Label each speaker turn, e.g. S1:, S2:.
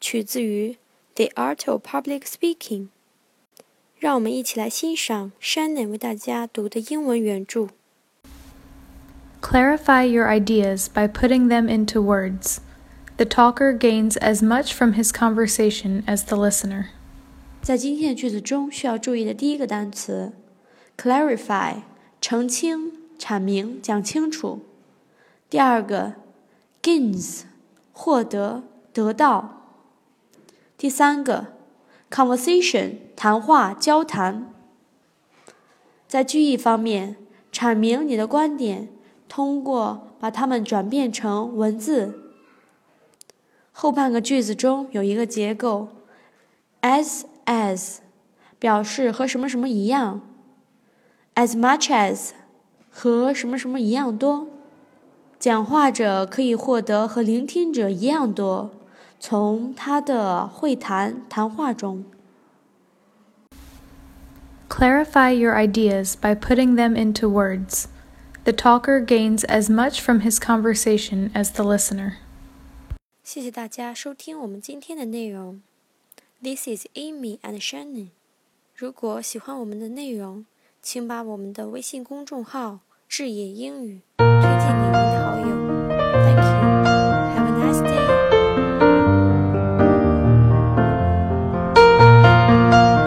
S1: 取自于《The Art of Public Speaking》。让我们一起来欣赏 Shannon 为大家读的英文原着。
S2: Clarify your ideas by putting them into words. The talker gains as much from his conversation as the listener.
S1: 在今天的句子中，需要注意的第一个单词，clarify，澄清、阐明、讲清楚。第二个，gains， 获得、得到。第三个，conversation，谈话、交谈。在句意方面，阐明你的观点，通过把它们转变成文字。后半个句子中有一个结构，as。as 表示和什么什么一样，as much as 和什么什么一样多。讲话者可以获得和聆听者一样多，从他的会谈谈话中。
S2: Clarify your ideas by putting them into words. The talker gains as much from his conversation as the listener.
S1: 谢谢大家收听我们今天的内容。This is Amy and Shannon。如果喜欢我们的内容，请把我们的微信公众号“智野英语” 推荐给您的好友。